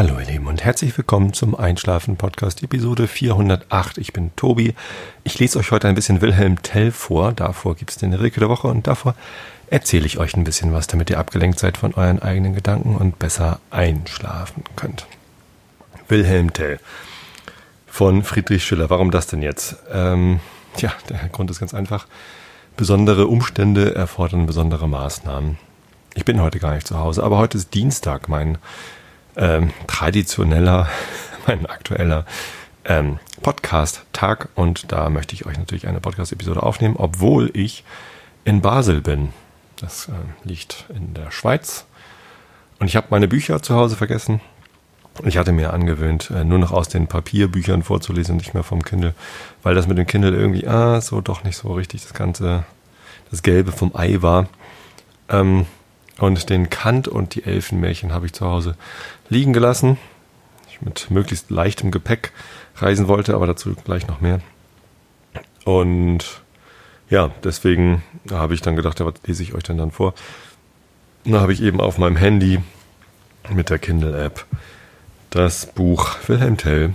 Hallo ihr Lieben und herzlich willkommen zum Einschlafen Podcast Episode 408. Ich bin Tobi. Ich lese euch heute ein bisschen Wilhelm Tell vor. Davor gibt es den Rilke der Woche und davor erzähle ich euch ein bisschen was, damit ihr abgelenkt seid von euren eigenen Gedanken und besser einschlafen könnt. Wilhelm Tell von Friedrich Schiller. Warum das denn jetzt? Ähm, ja, der Grund ist ganz einfach. Besondere Umstände erfordern besondere Maßnahmen. Ich bin heute gar nicht zu Hause, aber heute ist Dienstag, mein ähm, traditioneller, mein aktueller ähm, Podcast-Tag und da möchte ich euch natürlich eine Podcast-Episode aufnehmen, obwohl ich in Basel bin. Das äh, liegt in der Schweiz und ich habe meine Bücher zu Hause vergessen. Ich hatte mir angewöhnt, äh, nur noch aus den Papierbüchern vorzulesen, nicht mehr vom Kindle, weil das mit dem Kindle irgendwie, ah, so doch nicht so richtig das Ganze, das Gelbe vom Ei war. Ähm, und den Kant und die Elfenmärchen habe ich zu Hause liegen gelassen. Ich mit möglichst leichtem Gepäck reisen wollte, aber dazu gleich noch mehr. Und ja, deswegen habe ich dann gedacht, ja, was lese ich euch denn dann vor? Da habe ich eben auf meinem Handy mit der Kindle-App das Buch Wilhelm Tell.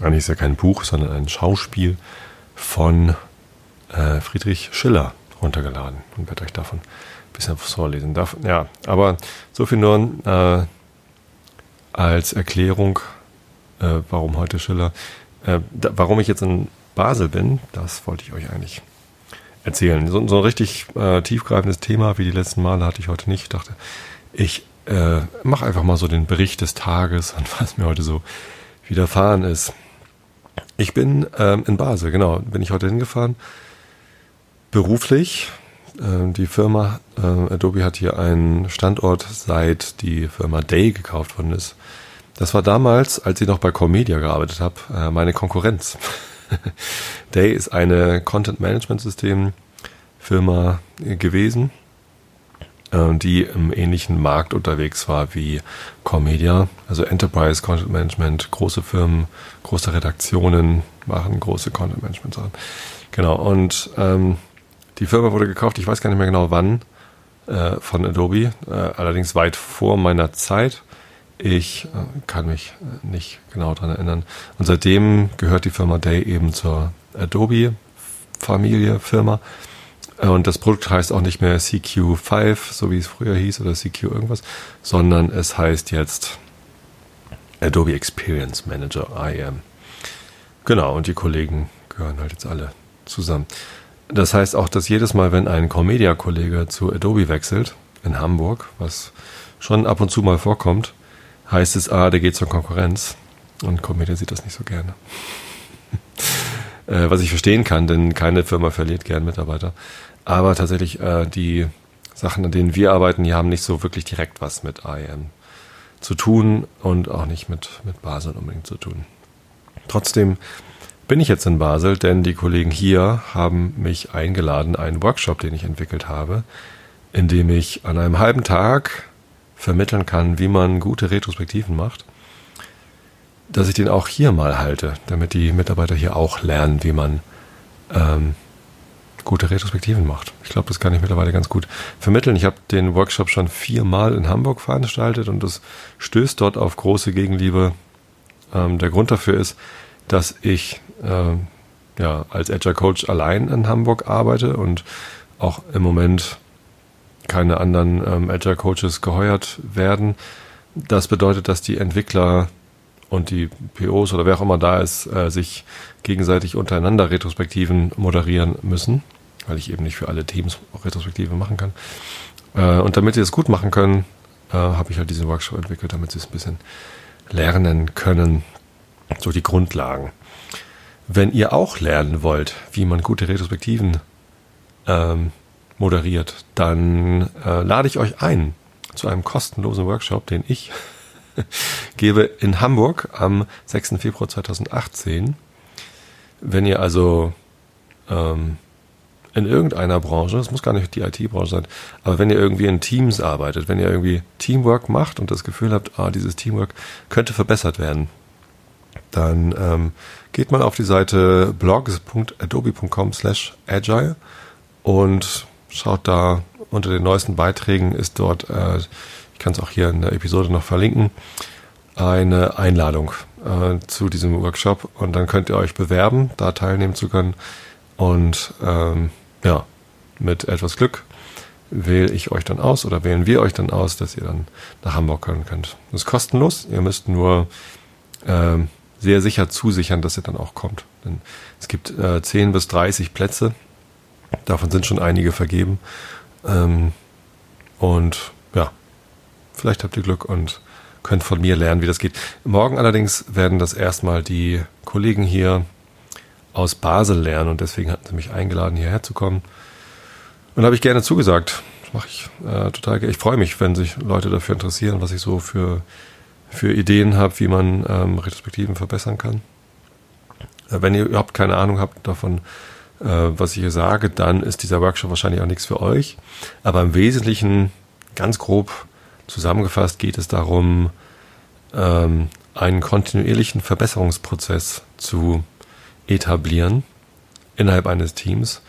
Eigentlich ist ja kein Buch, sondern ein Schauspiel von äh, Friedrich Schiller runtergeladen und werde euch davon ein bisschen vorlesen. Darf, ja, aber so viel nur äh, als Erklärung, äh, warum heute Schiller, äh, da, warum ich jetzt in Basel bin, das wollte ich euch eigentlich erzählen. So, so ein richtig äh, tiefgreifendes Thema wie die letzten Male hatte ich heute nicht. Ich dachte, ich äh, mache einfach mal so den Bericht des Tages und was mir heute so widerfahren ist. Ich bin ähm, in Basel, genau, bin ich heute hingefahren. Beruflich, die Firma äh, Adobe hat hier einen Standort, seit die Firma Day gekauft worden ist. Das war damals, als ich noch bei Comedia gearbeitet habe, äh, meine Konkurrenz. Day ist eine Content Management System Firma gewesen, die im ähnlichen Markt unterwegs war wie Comedia, also Enterprise Content Management, große Firmen, große Redaktionen machen große Content Management Sachen. Genau, und ähm, die Firma wurde gekauft, ich weiß gar nicht mehr genau wann, äh, von Adobe, äh, allerdings weit vor meiner Zeit. Ich äh, kann mich äh, nicht genau daran erinnern. Und seitdem gehört die Firma Day eben zur Adobe-Familie, Firma. Und das Produkt heißt auch nicht mehr CQ5, so wie es früher hieß, oder CQ irgendwas, sondern es heißt jetzt Adobe Experience Manager IM. Genau, und die Kollegen gehören halt jetzt alle zusammen. Das heißt auch, dass jedes Mal, wenn ein Comedia-Kollege zu Adobe wechselt, in Hamburg, was schon ab und zu mal vorkommt, heißt es, ah, der geht zur Konkurrenz. Und Comedia sieht das nicht so gerne. äh, was ich verstehen kann, denn keine Firma verliert gern Mitarbeiter. Aber tatsächlich, äh, die Sachen, an denen wir arbeiten, die haben nicht so wirklich direkt was mit IM zu tun und auch nicht mit, mit Basel unbedingt zu tun. Trotzdem bin ich jetzt in Basel, denn die Kollegen hier haben mich eingeladen, einen Workshop, den ich entwickelt habe, in dem ich an einem halben Tag vermitteln kann, wie man gute Retrospektiven macht, dass ich den auch hier mal halte, damit die Mitarbeiter hier auch lernen, wie man ähm, gute Retrospektiven macht. Ich glaube, das kann ich mittlerweile ganz gut vermitteln. Ich habe den Workshop schon viermal in Hamburg veranstaltet und das stößt dort auf große Gegenliebe. Ähm, der Grund dafür ist, dass ich äh, ja, als Agile Coach allein in Hamburg arbeite und auch im Moment keine anderen ähm, Agile Coaches geheuert werden. Das bedeutet, dass die Entwickler und die POs oder wer auch immer da ist, äh, sich gegenseitig untereinander Retrospektiven moderieren müssen, weil ich eben nicht für alle Teams Retrospektive machen kann. Äh, und damit sie das gut machen können, äh, habe ich halt diesen Workshop entwickelt, damit sie es ein bisschen lernen können, so die Grundlagen. Wenn ihr auch lernen wollt, wie man gute Retrospektiven ähm, moderiert, dann äh, lade ich euch ein zu einem kostenlosen Workshop, den ich gebe in Hamburg am 6. Februar 2018. Wenn ihr also ähm, in irgendeiner Branche, es muss gar nicht die IT-Branche sein, aber wenn ihr irgendwie in Teams arbeitet, wenn ihr irgendwie Teamwork macht und das Gefühl habt, ah, dieses Teamwork könnte verbessert werden, dann ähm, geht mal auf die Seite blogs.adobe.com slash agile und schaut da unter den neuesten Beiträgen ist dort, äh, ich kann es auch hier in der Episode noch verlinken, eine Einladung äh, zu diesem Workshop und dann könnt ihr euch bewerben, da teilnehmen zu können. Und ähm, ja, mit etwas Glück wähle ich euch dann aus oder wählen wir euch dann aus, dass ihr dann nach Hamburg kommen könnt. Das ist kostenlos. Ihr müsst nur ähm, sehr sicher zusichern, dass ihr dann auch kommt. Denn es gibt äh, 10 bis 30 Plätze. Davon sind schon einige vergeben. Ähm, und ja, vielleicht habt ihr Glück und könnt von mir lernen, wie das geht. Morgen allerdings werden das erstmal die Kollegen hier aus Basel lernen und deswegen hatten sie mich eingeladen, hierher zu kommen. Und habe ich gerne zugesagt. Das mache ich äh, total gerne. Ich freue mich, wenn sich Leute dafür interessieren, was ich so für, für Ideen habe, wie man ähm, Retrospektiven verbessern kann. Äh, wenn ihr überhaupt keine Ahnung habt davon, äh, was ich hier sage, dann ist dieser Workshop wahrscheinlich auch nichts für euch. Aber im Wesentlichen, ganz grob zusammengefasst, geht es darum, ähm, einen kontinuierlichen Verbesserungsprozess zu etablieren innerhalb eines Teams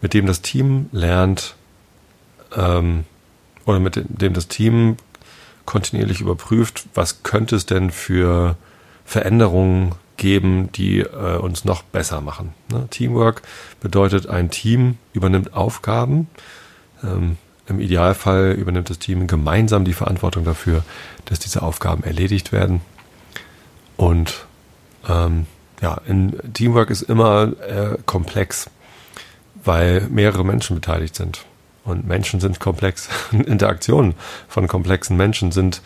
mit dem das Team lernt ähm, oder mit dem das Team kontinuierlich überprüft, was könnte es denn für Veränderungen geben, die äh, uns noch besser machen. Ne? Teamwork bedeutet, ein Team übernimmt Aufgaben. Ähm, Im Idealfall übernimmt das Team gemeinsam die Verantwortung dafür, dass diese Aufgaben erledigt werden. Und ähm, ja, in Teamwork ist immer äh, komplex weil mehrere Menschen beteiligt sind. Und Menschen sind komplex. Interaktionen von komplexen Menschen sind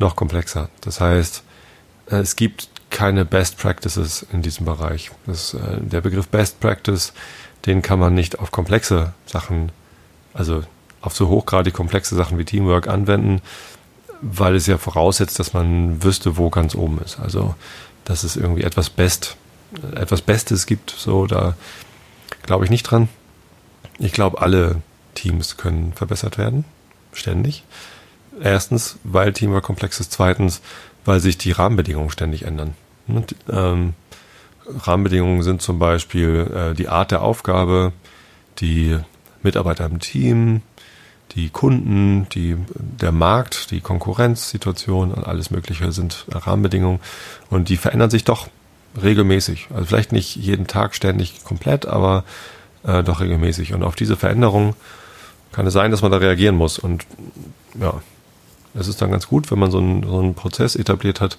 noch komplexer. Das heißt, äh, es gibt keine Best Practices in diesem Bereich. Das, äh, der Begriff Best Practice, den kann man nicht auf komplexe Sachen, also auf so hochgradig komplexe Sachen wie Teamwork anwenden, weil es ja voraussetzt, dass man wüsste, wo ganz oben ist. Also, dass es irgendwie etwas Best, etwas Bestes gibt, so, da glaube ich nicht dran. Ich glaube, alle Teams können verbessert werden, ständig. Erstens, weil Teamwork komplex ist. Zweitens, weil sich die Rahmenbedingungen ständig ändern. Und, ähm, Rahmenbedingungen sind zum Beispiel äh, die Art der Aufgabe, die Mitarbeiter im Team, die Kunden, die, der Markt, die Konkurrenzsituation und alles Mögliche sind Rahmenbedingungen und die verändern sich doch regelmäßig. Also vielleicht nicht jeden Tag ständig komplett, aber äh, doch regelmäßig. Und auf diese Veränderung kann es sein, dass man da reagieren muss. Und ja, es ist dann ganz gut, wenn man so einen, so einen Prozess etabliert hat,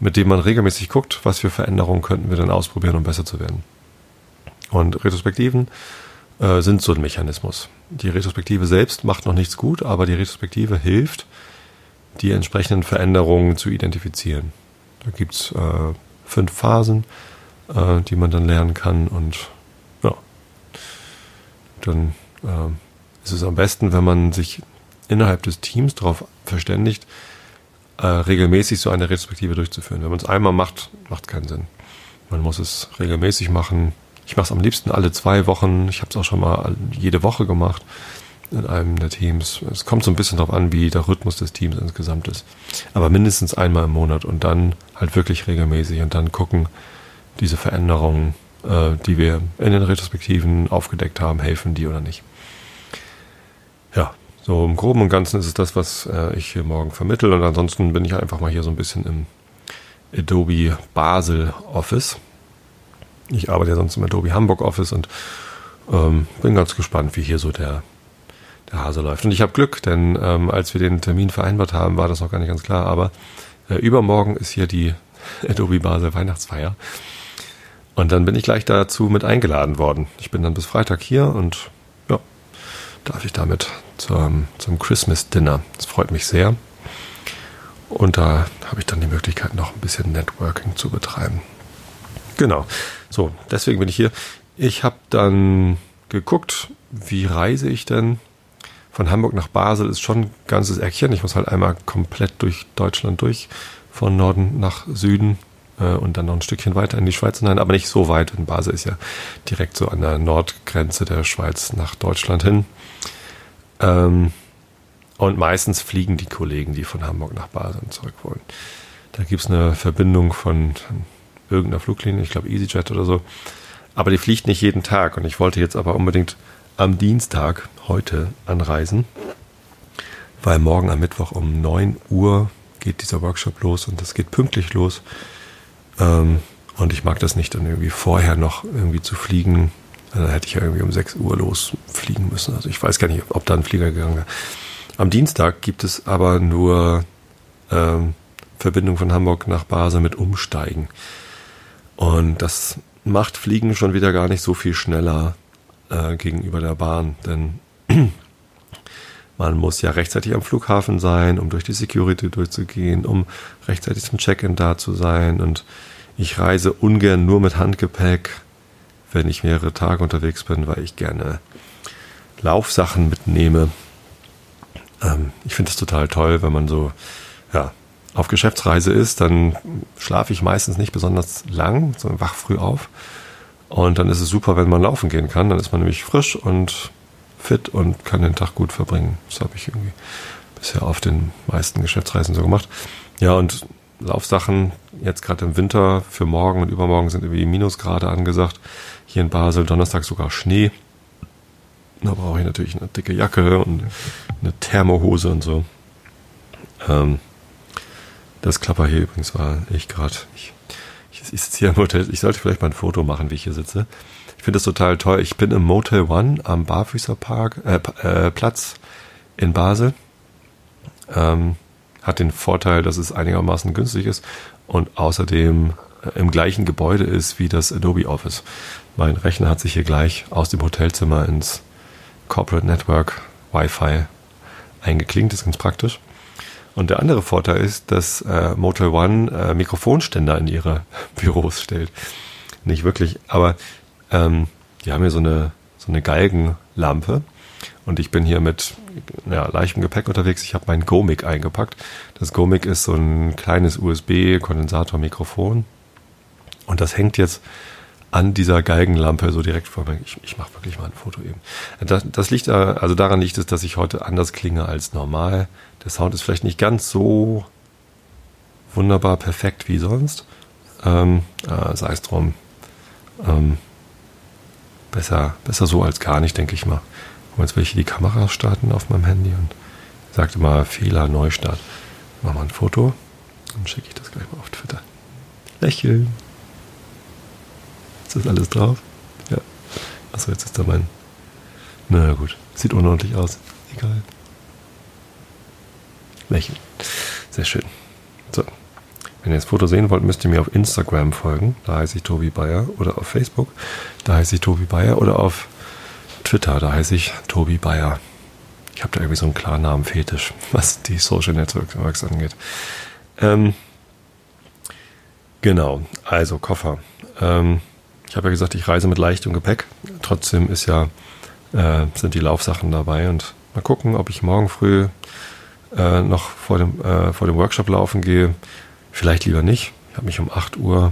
mit dem man regelmäßig guckt, was für Veränderungen könnten wir denn ausprobieren, um besser zu werden. Und Retrospektiven äh, sind so ein Mechanismus. Die Retrospektive selbst macht noch nichts gut, aber die Retrospektive hilft, die entsprechenden Veränderungen zu identifizieren. Da gibt's äh, fünf Phasen, äh, die man dann lernen kann und dann äh, ist es am besten, wenn man sich innerhalb des Teams darauf verständigt, äh, regelmäßig so eine Retrospektive durchzuführen. Wenn man es einmal macht, macht keinen Sinn. Man muss es regelmäßig machen. Ich mache es am liebsten alle zwei Wochen. Ich habe es auch schon mal jede Woche gemacht in einem der Teams. Es kommt so ein bisschen darauf an, wie der Rhythmus des Teams insgesamt ist. Aber mindestens einmal im Monat und dann halt wirklich regelmäßig und dann gucken, diese Veränderungen äh, die wir in den Retrospektiven aufgedeckt haben, helfen die oder nicht. Ja, so im Groben und Ganzen ist es das, was äh, ich hier morgen vermittel. Und ansonsten bin ich einfach mal hier so ein bisschen im Adobe Basel Office. Ich arbeite ja sonst im Adobe Hamburg Office und ähm, bin ganz gespannt, wie hier so der, der Hase läuft. Und ich habe Glück, denn ähm, als wir den Termin vereinbart haben, war das noch gar nicht ganz klar. Aber äh, übermorgen ist hier die Adobe Basel Weihnachtsfeier. Und dann bin ich gleich dazu mit eingeladen worden. Ich bin dann bis Freitag hier und darf ich damit zum, zum Christmas Dinner. Das freut mich sehr. Und da habe ich dann die Möglichkeit, noch ein bisschen Networking zu betreiben. Genau. So, deswegen bin ich hier. Ich habe dann geguckt, wie reise ich denn? Von Hamburg nach Basel ist schon ein ganzes Eckchen. Ich muss halt einmal komplett durch Deutschland durch, von Norden nach Süden äh, und dann noch ein Stückchen weiter in die Schweiz hinein, aber nicht so weit. In Basel ist ja direkt so an der Nordgrenze der Schweiz nach Deutschland hin. Ähm, und meistens fliegen die Kollegen, die von Hamburg nach Basel zurück wollen. Da gibt es eine Verbindung von irgendeiner Fluglinie, ich glaube EasyJet oder so. Aber die fliegt nicht jeden Tag. Und ich wollte jetzt aber unbedingt am Dienstag heute anreisen, weil morgen am Mittwoch um 9 Uhr geht dieser Workshop los und das geht pünktlich los. Ähm, und ich mag das nicht, dann irgendwie vorher noch irgendwie zu fliegen. Dann hätte ich ja irgendwie um 6 Uhr losfliegen müssen. Also ich weiß gar nicht, ob da ein Flieger gegangen wäre. Am Dienstag gibt es aber nur ähm, Verbindung von Hamburg nach Basel mit Umsteigen. Und das macht Fliegen schon wieder gar nicht so viel schneller äh, gegenüber der Bahn, denn man muss ja rechtzeitig am Flughafen sein, um durch die Security durchzugehen, um rechtzeitig zum Check-in da zu sein. Und ich reise ungern nur mit Handgepäck, wenn ich mehrere Tage unterwegs bin, weil ich gerne Laufsachen mitnehme. Ähm, ich finde es total toll, wenn man so ja, auf Geschäftsreise ist, dann schlafe ich meistens nicht besonders lang, sondern wach früh auf. Und dann ist es super, wenn man laufen gehen kann. Dann ist man nämlich frisch und fit und kann den Tag gut verbringen. Das habe ich irgendwie bisher auf den meisten Geschäftsreisen so gemacht. Ja, und Laufsachen jetzt gerade im Winter für morgen und übermorgen sind irgendwie Minusgrade angesagt. Hier in Basel Donnerstag sogar Schnee. Da brauche ich natürlich eine dicke Jacke und eine Thermohose und so. Ähm, das Klapper hier übrigens war ich gerade. Ich, ich, ich sitze hier im Hotel. Ich sollte vielleicht mal ein Foto machen, wie ich hier sitze. Ich finde das total toll. Ich bin im Motel One am Barfüßer Park, äh, äh, Platz in Basel. Ähm, hat den Vorteil, dass es einigermaßen günstig ist und außerdem äh, im gleichen Gebäude ist wie das Adobe Office. Mein Rechner hat sich hier gleich aus dem Hotelzimmer ins Corporate Network Wi-Fi eingeklinkt. Das ist ganz praktisch. Und der andere Vorteil ist, dass äh, Motel One äh, Mikrofonständer in ihre Büros stellt. Nicht wirklich, aber ähm, die haben hier so eine, so eine Galgenlampe. Und ich bin hier mit ja, leichtem Gepäck unterwegs. Ich habe mein Gomic eingepackt. Das Gomic ist so ein kleines USB-Kondensatormikrofon. Und das hängt jetzt an dieser Galgenlampe so direkt vor mir. Ich, ich mache wirklich mal ein Foto eben. Das, das liegt, also daran liegt es, dass ich heute anders klinge als normal. Der Sound ist vielleicht nicht ganz so wunderbar perfekt wie sonst. Ähm, äh, sei es drum. Ähm, besser, besser so als gar nicht, denke ich mal. Und jetzt will ich die Kamera starten auf meinem Handy und sagte mal Fehler, Neustart. Mach mal ein Foto und schicke ich das gleich mal auf Twitter. Lächeln. Ist das alles drauf? Ja. Achso, jetzt ist da mein. Na gut. Sieht unordentlich aus. Egal. Lächeln. Sehr schön. So. Wenn ihr das Foto sehen wollt, müsst ihr mir auf Instagram folgen. Da heiße ich Tobi Bayer. Oder auf Facebook. Da heiße ich Tobi Bayer. Oder auf Twitter. Da heiße ich Tobi Bayer. Ich habe da irgendwie so einen klaren Namen Fetisch, was die Social Networks angeht. Ähm, genau. Also Koffer. Ähm, ich habe ja gesagt, ich reise mit leichtem Gepäck. Trotzdem ist ja, äh, sind die Laufsachen dabei und mal gucken, ob ich morgen früh äh, noch vor dem, äh, vor dem Workshop laufen gehe. Vielleicht lieber nicht. Ich habe mich um 8 Uhr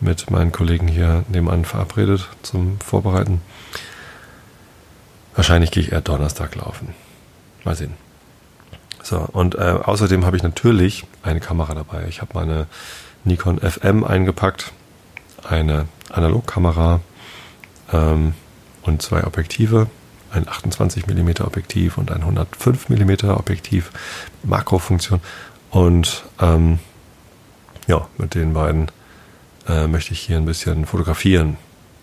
mit meinen Kollegen hier nebenan verabredet zum Vorbereiten. Wahrscheinlich gehe ich eher Donnerstag laufen. Mal sehen. So, und äh, außerdem habe ich natürlich eine Kamera dabei. Ich habe meine Nikon FM eingepackt, eine Analogkamera ähm, und zwei Objektive, ein 28 mm Objektiv und ein 105 mm Objektiv, Makrofunktion. Und ähm, ja, mit den beiden äh, möchte ich hier ein bisschen fotografieren.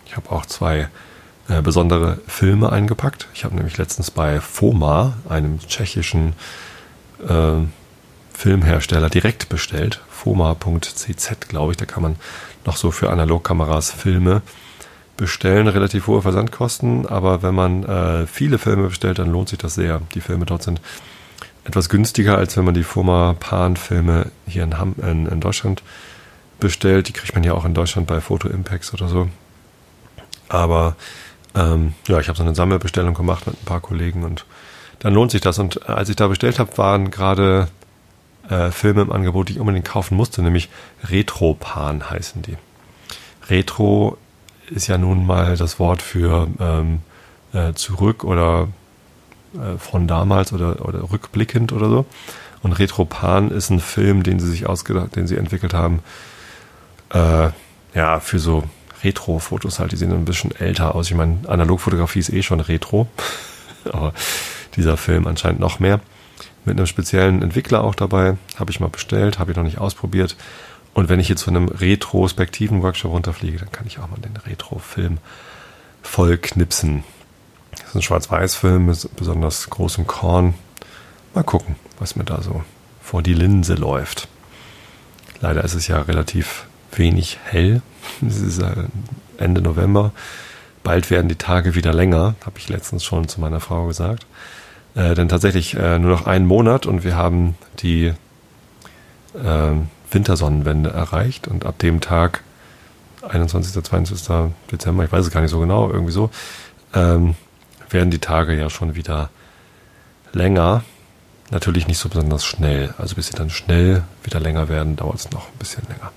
Ich habe auch zwei äh, besondere Filme eingepackt. Ich habe nämlich letztens bei FOMA, einem tschechischen äh, Filmhersteller, direkt bestellt. FOMA.cz, glaube ich. Da kann man noch so für Analogkameras Filme bestellen, relativ hohe Versandkosten, aber wenn man äh, viele Filme bestellt, dann lohnt sich das sehr. Die Filme dort sind etwas günstiger, als wenn man die Firma Pan-Filme hier in, Ham in, in, Deutschland bestellt. Die kriegt man ja auch in Deutschland bei Photo Impacts oder so. Aber ähm, ja, ich habe so eine Sammelbestellung gemacht mit ein paar Kollegen und dann lohnt sich das. Und als ich da bestellt habe, waren gerade äh, Filme im Angebot, die ich unbedingt kaufen musste, nämlich Retropan heißen die. Retro ist ja nun mal das Wort für ähm, äh, zurück oder äh, von damals oder, oder rückblickend oder so. Und Retropan ist ein Film, den sie sich ausgedacht, den sie entwickelt haben, äh, ja, für so Retro-Fotos halt, die sehen ein bisschen älter aus. Ich meine, Analogfotografie ist eh schon Retro, aber dieser Film anscheinend noch mehr. mit einem speziellen Entwickler auch dabei. Habe ich mal bestellt, habe ich noch nicht ausprobiert. Und wenn ich jetzt von einem retrospektiven Workshop runterfliege, dann kann ich auch mal den Retro-Film voll knipsen. Das ist ein Schwarz-Weiß-Film mit besonders großem Korn. Mal gucken, was mir da so vor die Linse läuft. Leider ist es ja relativ wenig hell. Es ist äh, Ende November. Bald werden die Tage wieder länger, habe ich letztens schon zu meiner Frau gesagt. Äh, denn tatsächlich äh, nur noch einen Monat und wir haben die äh, Wintersonnenwende erreicht und ab dem Tag, 21. 22. Dezember, ich weiß es gar nicht so genau, irgendwie so, ähm, werden die Tage ja schon wieder länger. Natürlich nicht so besonders schnell. Also bis sie dann schnell wieder länger werden, dauert es noch ein bisschen länger.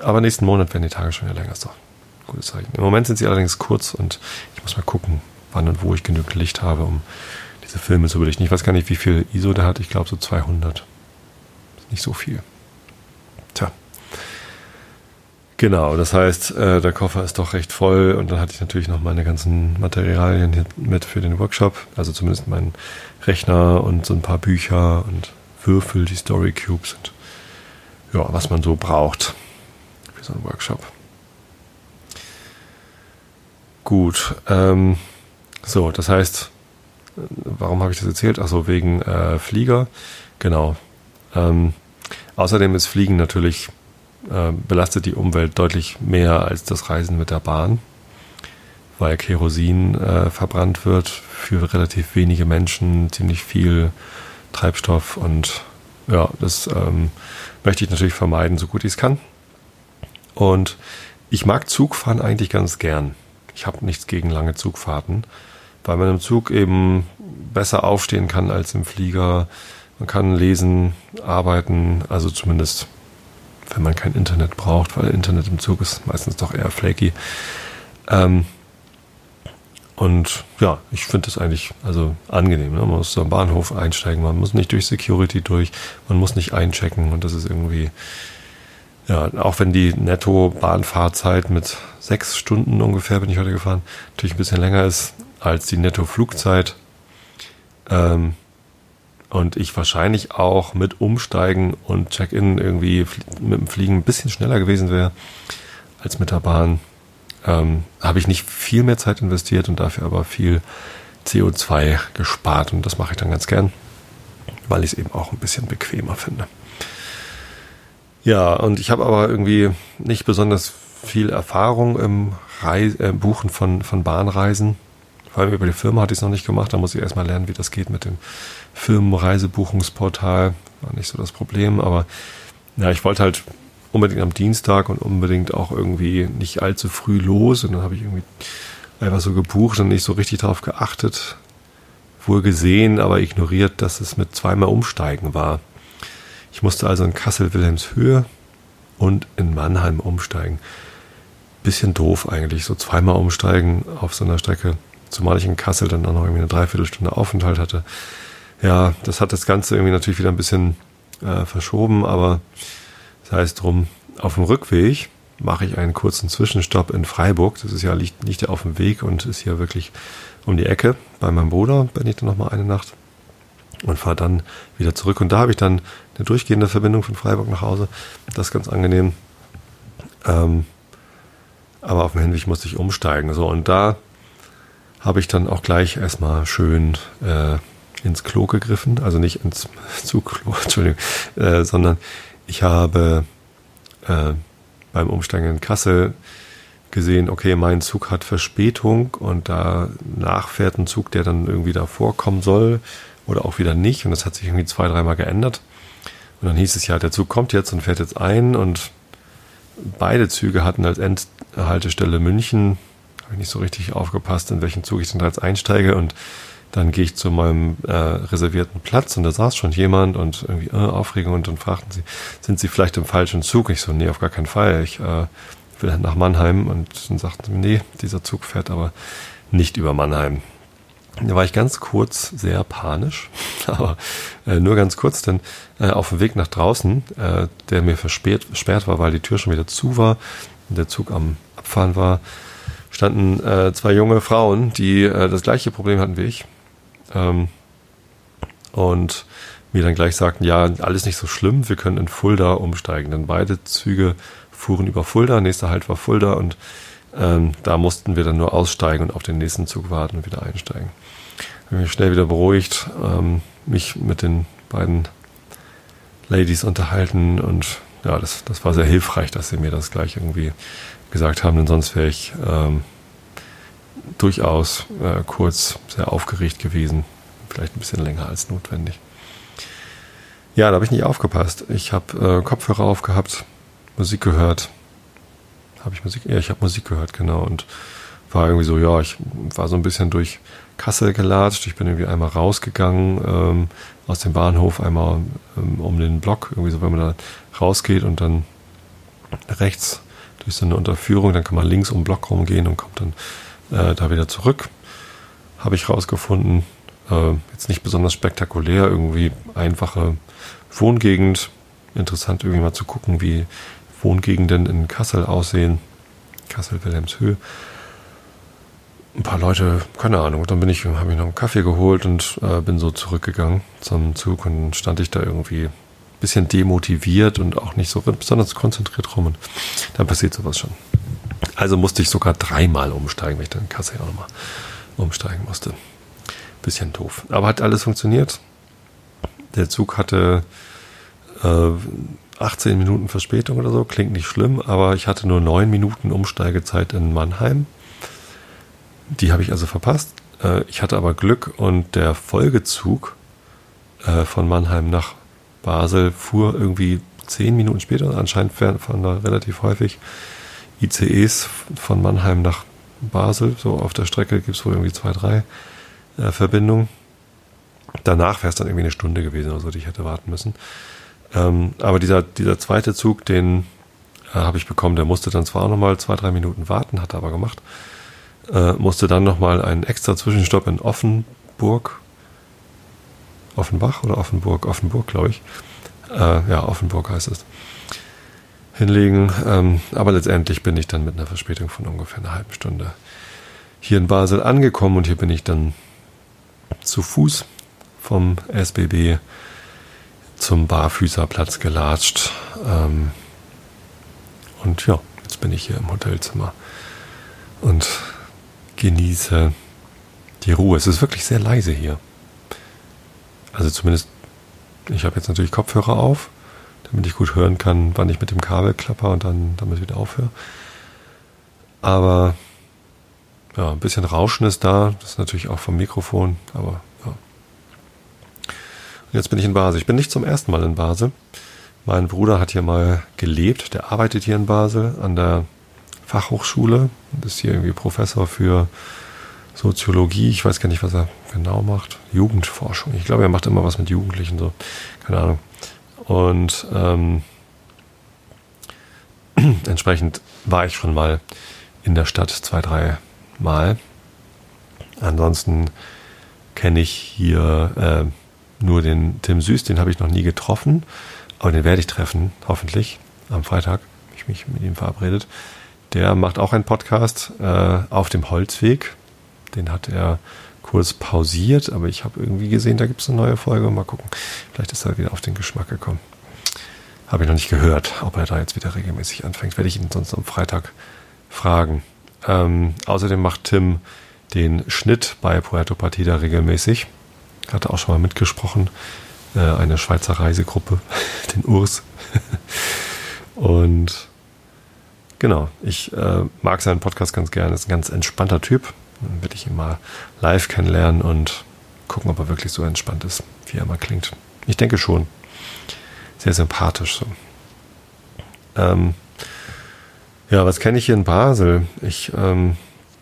Aber nächsten Monat werden die Tage schon wieder länger. Ist doch ein gutes Zeichen. Im Moment sind sie allerdings kurz und ich muss mal gucken, wann und wo ich genügend Licht habe, um diese Filme zu belichten. Ich weiß gar nicht, wie viel ISO der hat. Ich glaube so 200. Ist nicht so viel. Tja. Genau, das heißt, äh, der Koffer ist doch recht voll und dann hatte ich natürlich noch meine ganzen Materialien hier mit für den Workshop, also zumindest meinen Rechner und so ein paar Bücher und Würfel, die Story Cubes und ja, was man so braucht so einen Workshop. Gut, ähm, so, das heißt, warum habe ich das erzählt? Achso, wegen äh, Flieger. Genau. Ähm, außerdem ist Fliegen natürlich äh, belastet die Umwelt deutlich mehr als das Reisen mit der Bahn, weil Kerosin äh, verbrannt wird für relativ wenige Menschen, ziemlich viel Treibstoff und ja, das ähm, möchte ich natürlich vermeiden, so gut ich es kann. Und ich mag Zugfahren eigentlich ganz gern. Ich habe nichts gegen lange Zugfahrten, weil man im Zug eben besser aufstehen kann als im Flieger. Man kann lesen, arbeiten, also zumindest wenn man kein Internet braucht, weil Internet im Zug ist meistens doch eher flaky. Ähm, und ja, ich finde das eigentlich also angenehm. Ne? Man muss am Bahnhof einsteigen, man muss nicht durch Security durch, man muss nicht einchecken und das ist irgendwie, ja, auch wenn die Netto-Bahnfahrzeit mit sechs Stunden ungefähr bin ich heute gefahren, natürlich ein bisschen länger ist als die Netto-Flugzeit. Ähm, und ich wahrscheinlich auch mit Umsteigen und Check-in irgendwie mit dem Fliegen ein bisschen schneller gewesen wäre als mit der Bahn. Ähm, habe ich nicht viel mehr Zeit investiert und dafür aber viel CO2 gespart und das mache ich dann ganz gern, weil ich es eben auch ein bisschen bequemer finde. Ja, und ich habe aber irgendwie nicht besonders viel Erfahrung im Reis äh, Buchen von, von Bahnreisen. Vor allem über die Firma hatte ich es noch nicht gemacht. Da muss ich erstmal lernen, wie das geht mit dem Firmenreisebuchungsportal. War nicht so das Problem, aber ja, ich wollte halt unbedingt am Dienstag und unbedingt auch irgendwie nicht allzu früh los. Und dann habe ich irgendwie einfach so gebucht und nicht so richtig darauf geachtet. Wohl gesehen, aber ignoriert, dass es mit zweimal Umsteigen war. Ich musste also in Kassel-Wilhelmshöhe und in Mannheim umsteigen. Bisschen doof eigentlich, so zweimal umsteigen auf so einer Strecke. Zumal ich in Kassel dann auch noch irgendwie eine Dreiviertelstunde Aufenthalt hatte. Ja, das hat das Ganze irgendwie natürlich wieder ein bisschen äh, verschoben, aber sei es drum, auf dem Rückweg mache ich einen kurzen Zwischenstopp in Freiburg. Das ist ja liegt nicht auf dem Weg und ist hier wirklich um die Ecke. Bei meinem Bruder bin ich dann nochmal eine Nacht und fahre dann wieder zurück. Und da habe ich dann eine durchgehende Verbindung von Freiburg nach Hause. Das ist ganz angenehm. Ähm, aber auf dem Hinweg musste ich umsteigen. So, und da habe ich dann auch gleich erstmal schön äh, ins Klo gegriffen, also nicht ins Zugklo, Entschuldigung, äh, sondern ich habe äh, beim Umsteigen in Kassel gesehen, okay, mein Zug hat Verspätung und da nachfährt ein Zug, der dann irgendwie davor kommen soll oder auch wieder nicht und das hat sich irgendwie zwei, dreimal geändert. Und dann hieß es ja, der Zug kommt jetzt und fährt jetzt ein und beide Züge hatten als Endhaltestelle München. Habe ich nicht so richtig aufgepasst, in welchen Zug ich dann jetzt einsteige und dann gehe ich zu meinem äh, reservierten Platz und da saß schon jemand und irgendwie äh, Aufregung und dann fragten sie, sind Sie vielleicht im falschen Zug? Ich so, nee, auf gar keinen Fall. Ich äh, will nach Mannheim und dann sagten sie, nee, dieser Zug fährt aber nicht über Mannheim. Da war ich ganz kurz sehr panisch, aber äh, nur ganz kurz, denn äh, auf dem Weg nach draußen, äh, der mir versperrt, versperrt war, weil die Tür schon wieder zu war und der Zug am Abfahren war, standen äh, zwei junge Frauen, die äh, das gleiche Problem hatten wie ich ähm, und mir dann gleich sagten, ja, alles nicht so schlimm, wir können in Fulda umsteigen. Denn beide Züge fuhren über Fulda, nächster Halt war Fulda und ähm, da mussten wir dann nur aussteigen und auf den nächsten Zug warten und wieder einsteigen. Ich habe mich schnell wieder beruhigt, ähm, mich mit den beiden Ladies unterhalten und ja, das, das war sehr hilfreich, dass sie mir das gleich irgendwie gesagt haben, denn sonst wäre ich ähm, durchaus äh, kurz sehr aufgeregt gewesen, vielleicht ein bisschen länger als notwendig. Ja, da habe ich nicht aufgepasst. Ich habe äh, Kopfhörer aufgehabt, Musik gehört. Habe ich Musik? Ja, ich habe Musik gehört, genau. Und war irgendwie so, ja, ich war so ein bisschen durch Kassel gelatscht. Ich bin irgendwie einmal rausgegangen ähm, aus dem Bahnhof, einmal ähm, um den Block, irgendwie so, wenn man da rausgeht und dann rechts durch so eine Unterführung, dann kann man links um den Block rumgehen und kommt dann äh, da wieder zurück. Habe ich rausgefunden. Äh, jetzt nicht besonders spektakulär, irgendwie einfache Wohngegend. Interessant irgendwie mal zu gucken, wie Wohngegenden in Kassel aussehen. Kassel-Wilhelmshöhe. Ein paar Leute, keine Ahnung. Dann bin ich, habe ich noch einen Kaffee geholt und äh, bin so zurückgegangen zum Zug und dann stand ich da irgendwie ein bisschen demotiviert und auch nicht so besonders konzentriert rum und dann passiert sowas schon. Also musste ich sogar dreimal umsteigen, weil ich dann in Kassel auch nochmal umsteigen musste. Bisschen doof. Aber hat alles funktioniert. Der Zug hatte äh, 18 Minuten Verspätung oder so, klingt nicht schlimm, aber ich hatte nur 9 Minuten Umsteigezeit in Mannheim. Die habe ich also verpasst. Äh, ich hatte aber Glück und der Folgezug äh, von Mannheim nach Basel fuhr irgendwie 10 Minuten später. Anscheinend fahren da relativ häufig ICEs von Mannheim nach Basel. So auf der Strecke gibt es wohl irgendwie zwei, drei äh, Verbindungen. Danach wäre es dann irgendwie eine Stunde gewesen oder so, die ich hätte warten müssen. Ähm, aber dieser, dieser zweite Zug, den äh, habe ich bekommen, der musste dann zwar auch nochmal zwei, drei Minuten warten, hat er aber gemacht. Äh, musste dann nochmal einen extra Zwischenstopp in Offenburg, Offenbach oder Offenburg, Offenburg, glaube ich. Äh, ja, Offenburg heißt es. Hinlegen. Ähm, aber letztendlich bin ich dann mit einer Verspätung von ungefähr einer halben Stunde hier in Basel angekommen und hier bin ich dann zu Fuß vom SBB zum Barfüßerplatz gelatscht. Ähm, und ja, jetzt bin ich hier im Hotelzimmer und genieße die Ruhe. Es ist wirklich sehr leise hier. Also zumindest, ich habe jetzt natürlich Kopfhörer auf, damit ich gut hören kann, wann ich mit dem Kabel klapper und dann damit wieder aufhöre. Aber ja, ein bisschen Rauschen ist da. Das ist natürlich auch vom Mikrofon, aber Jetzt bin ich in Basel. Ich bin nicht zum ersten Mal in Basel. Mein Bruder hat hier mal gelebt. Der arbeitet hier in Basel an der Fachhochschule. Ist hier irgendwie Professor für Soziologie. Ich weiß gar nicht, was er genau macht. Jugendforschung. Ich glaube, er macht immer was mit Jugendlichen. So. Keine Ahnung. Und ähm, entsprechend war ich schon mal in der Stadt zwei, drei Mal. Ansonsten kenne ich hier äh, nur den Tim Süß, den habe ich noch nie getroffen, aber den werde ich treffen, hoffentlich, am Freitag. Habe ich mich mit ihm verabredet. Der macht auch einen Podcast äh, auf dem Holzweg. Den hat er kurz pausiert, aber ich habe irgendwie gesehen, da gibt es eine neue Folge. Mal gucken. Vielleicht ist er wieder auf den Geschmack gekommen. Habe ich noch nicht gehört, ob er da jetzt wieder regelmäßig anfängt. Werde ich ihn sonst am Freitag fragen. Ähm, außerdem macht Tim den Schnitt bei Puerto Partida regelmäßig hatte auch schon mal mitgesprochen, äh, eine Schweizer Reisegruppe, den Urs. Und genau, ich äh, mag seinen Podcast ganz gerne, ist ein ganz entspannter Typ. Dann werde ich ihn mal live kennenlernen und gucken, ob er wirklich so entspannt ist, wie er mal klingt. Ich denke schon. Sehr sympathisch so. Ähm, ja, was kenne ich hier in Basel? Ich ähm,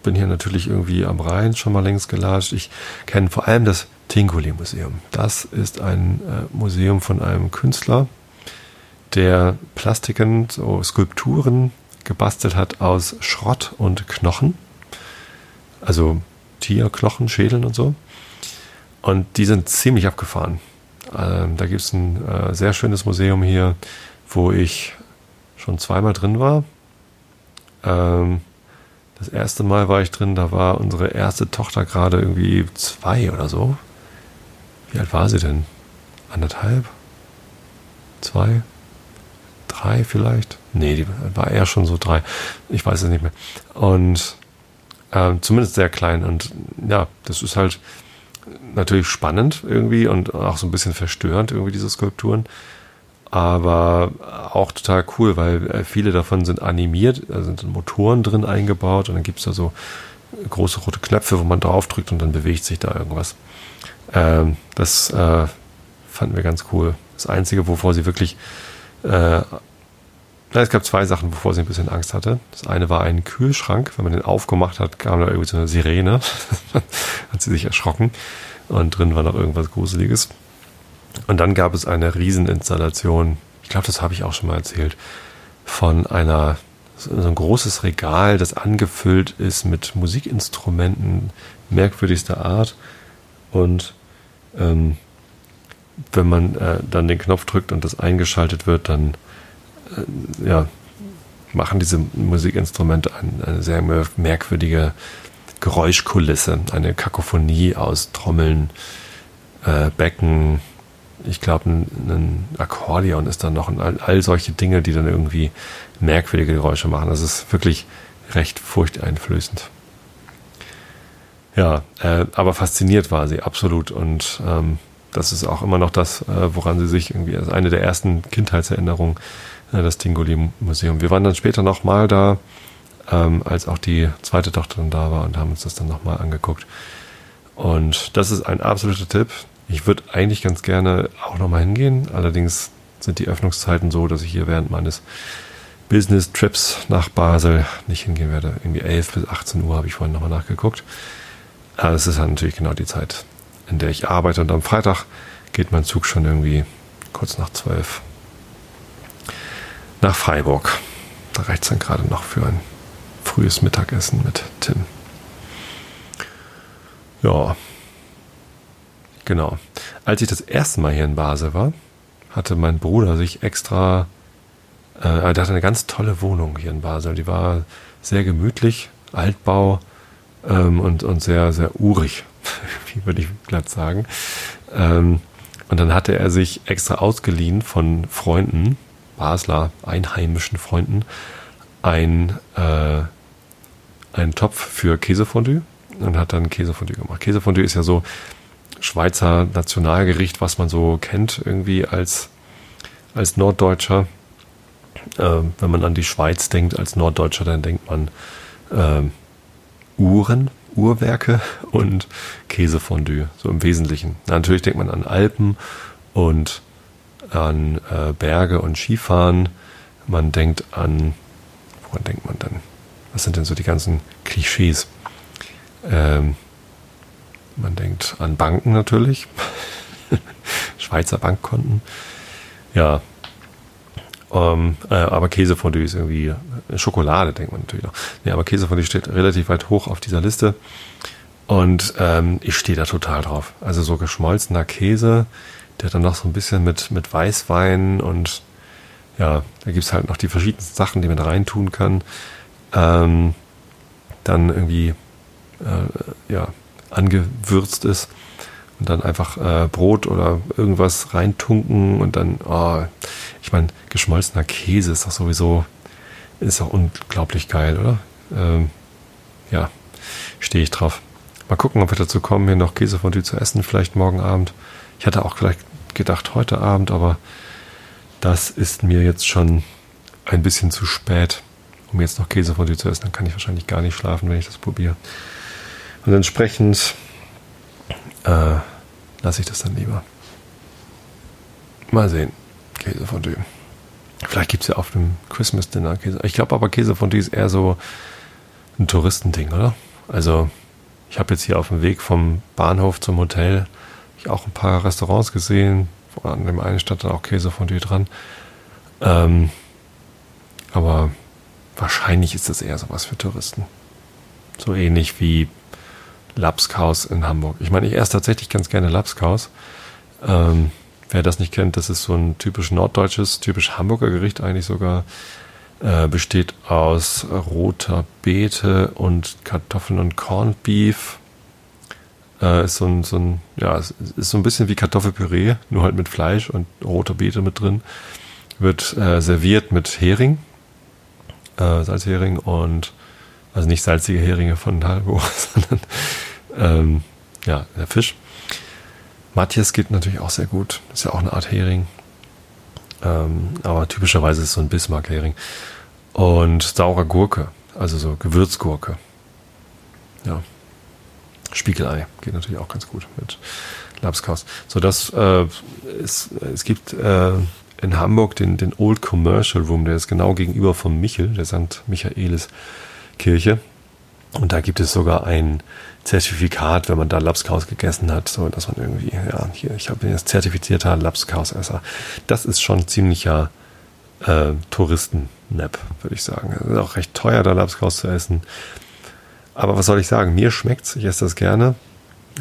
bin hier natürlich irgendwie am Rhein schon mal längst gelatscht. Ich kenne vor allem das Tingoli Museum. Das ist ein äh, Museum von einem Künstler, der Plastiken, so Skulpturen gebastelt hat aus Schrott und Knochen. Also Tierknochen, Schädeln und so. Und die sind ziemlich abgefahren. Ähm, da gibt es ein äh, sehr schönes Museum hier, wo ich schon zweimal drin war. Ähm, das erste Mal war ich drin, da war unsere erste Tochter gerade irgendwie zwei oder so. wie alt war sie denn? Anderthalb? Zwei? Drei vielleicht? Nee, die war eher schon so drei. Ich weiß es nicht mehr. Und äh, zumindest sehr klein. Und ja, das ist halt natürlich spannend irgendwie und auch so ein bisschen verstörend, irgendwie diese Skulpturen. Aber auch total cool, weil äh, viele davon sind animiert, da sind Motoren drin eingebaut und dann gibt es da so große rote Knöpfe, wo man draufdrückt und dann bewegt sich da irgendwas. Ähm, das äh, fanden wir ganz cool. Das Einzige, wovor sie wirklich äh, es gab zwei Sachen, wovor sie ein bisschen Angst hatte. Das eine war ein Kühlschrank. Wenn man den aufgemacht hat, kam da irgendwie so eine Sirene. hat sie sich erschrocken. Und drin war noch irgendwas Gruseliges. Und dann gab es eine Rieseninstallation. Ich glaube, das habe ich auch schon mal erzählt. Von einer, so ein großes Regal, das angefüllt ist mit Musikinstrumenten merkwürdigster Art. Und ähm, wenn man äh, dann den Knopf drückt und das eingeschaltet wird, dann äh, ja, machen diese Musikinstrumente eine, eine sehr merkwürdige Geräuschkulisse, eine Kakophonie aus Trommeln, äh, Becken, ich glaube, ein, ein, Akkordeon ist dann noch und all, all, solche Dinge, die dann irgendwie merkwürdige Geräusche machen. Das ist wirklich recht furchteinflößend. Ja, äh, aber fasziniert war sie absolut und ähm, das ist auch immer noch das, äh, woran sie sich irgendwie, also eine der ersten Kindheitserinnerungen äh, das Tingoli-Museum. Wir waren dann später nochmal da, ähm, als auch die zweite Tochter dann da war und haben uns das dann nochmal angeguckt. Und das ist ein absoluter Tipp. Ich würde eigentlich ganz gerne auch nochmal hingehen. Allerdings sind die Öffnungszeiten so, dass ich hier während meines Business Trips nach Basel nicht hingehen werde. Irgendwie 11 bis 18 Uhr habe ich vorhin nochmal nachgeguckt. Aber das ist halt natürlich genau die Zeit, in der ich arbeite. Und am Freitag geht mein Zug schon irgendwie kurz nach 12 nach Freiburg. Da reicht es dann gerade noch für ein frühes Mittagessen mit Tim. Ja, genau. Als ich das erste Mal hier in Basel war, hatte mein Bruder sich extra, äh, der hatte eine ganz tolle Wohnung hier in Basel. Die war sehr gemütlich, Altbau ähm, und, und sehr, sehr urig, wie würde ich glatt sagen. Ähm, und dann hatte er sich extra ausgeliehen von Freunden, Basler einheimischen Freunden ein, äh, einen Topf für Käsefondue und hat dann Käsefondue gemacht. Käsefondue ist ja so Schweizer Nationalgericht, was man so kennt irgendwie als, als Norddeutscher. Äh, wenn man an die Schweiz denkt als Norddeutscher, dann denkt man äh, Uhren, Uhrwerke und Käsefondue, so im Wesentlichen. Natürlich denkt man an Alpen und an äh, Berge und Skifahren. Man denkt an, woran denkt man dann? Was sind denn so die ganzen Klischees? Ähm, man denkt an Banken natürlich. Schweizer Bankkonten. Ja. Ähm, äh, aber Käsefondue ist irgendwie äh, Schokolade, denkt man natürlich noch. Nee, aber Käsefondue steht relativ weit hoch auf dieser Liste. Und ähm, ich stehe da total drauf. Also so geschmolzener Käse, der dann noch so ein bisschen mit, mit Weißwein und ja, da gibt es halt noch die verschiedensten Sachen, die man da reintun kann. Ähm, dann irgendwie äh, ja, angewürzt ist und dann einfach äh, Brot oder irgendwas reintunken und dann, oh, ich meine, geschmolzener Käse ist doch sowieso, ist auch unglaublich geil, oder? Ähm, ja, stehe ich drauf. Mal gucken, ob wir dazu kommen, hier noch Käsefondue zu essen, vielleicht morgen Abend. Ich hatte auch vielleicht gedacht heute Abend, aber das ist mir jetzt schon ein bisschen zu spät, um jetzt noch Käsefondue zu essen. Dann kann ich wahrscheinlich gar nicht schlafen, wenn ich das probiere. Und entsprechend äh, lasse ich das dann lieber. Mal sehen. Käsefondue. Vielleicht gibt es ja auf dem Christmas Dinner Käse. Ich glaube aber Käsefondue ist eher so ein Touristending, oder? Also ich habe jetzt hier auf dem Weg vom Bahnhof zum Hotel auch ein paar Restaurants gesehen. An dem einen stand dann auch Käsefondue dran. Ähm, aber wahrscheinlich ist das eher sowas für Touristen. So ähnlich wie Lapskaus in Hamburg. Ich meine, ich esse tatsächlich ganz gerne Lapskaus. Ähm, wer das nicht kennt, das ist so ein typisch norddeutsches, typisch Hamburger Gericht eigentlich sogar. Äh, besteht aus roter Beete und Kartoffeln und Corned Beef Äh, ist so ein, so ein, ja, ist so ein bisschen wie Kartoffelpüree, nur halt mit Fleisch und roter Beete mit drin. Wird äh, serviert mit Hering, äh, Salzhering und also nicht salzige Heringe von Talbo, sondern ähm, ja, der Fisch. Matthias geht natürlich auch sehr gut. Ist ja auch eine Art Hering. Ähm, aber typischerweise ist es so ein Bismarck-Hering. Und saure Gurke, also so Gewürzgurke. Ja. Spiegelei geht natürlich auch ganz gut mit Lapskaus. So, das äh, ist, es gibt äh, in Hamburg den, den Old Commercial Room, der ist genau gegenüber vom Michel, der St. Michaelis Kirche. Und da gibt es sogar ein Zertifikat, wenn man da Lapskaus gegessen hat, so dass man irgendwie, ja, hier, ich habe jetzt zertifizierter Lapskausesser. Das ist schon ziemlicher äh, Touristen-Nap, würde ich sagen. Es ist auch recht teuer, da Lapskaus zu essen. Aber was soll ich sagen? Mir schmeckt's, ich esse das gerne.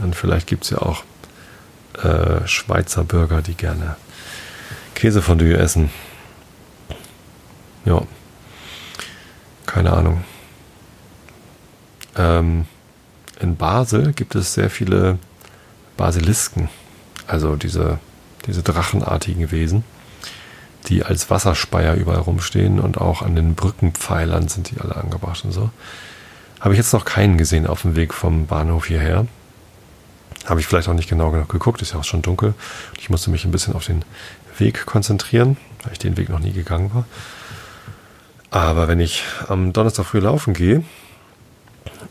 Und vielleicht gibt's ja auch äh, Schweizer Bürger, die gerne Käsefondue essen. Ja. Keine Ahnung. Ähm, in Basel gibt es sehr viele Basilisken, also diese, diese drachenartigen Wesen, die als Wasserspeier überall rumstehen und auch an den Brückenpfeilern sind die alle angebracht und so. Habe ich jetzt noch keinen gesehen auf dem Weg vom Bahnhof hierher. Habe ich vielleicht auch nicht genau genug geguckt, ist ja auch schon dunkel. Ich musste mich ein bisschen auf den Weg konzentrieren, weil ich den Weg noch nie gegangen war. Aber wenn ich am Donnerstag früh laufen gehe,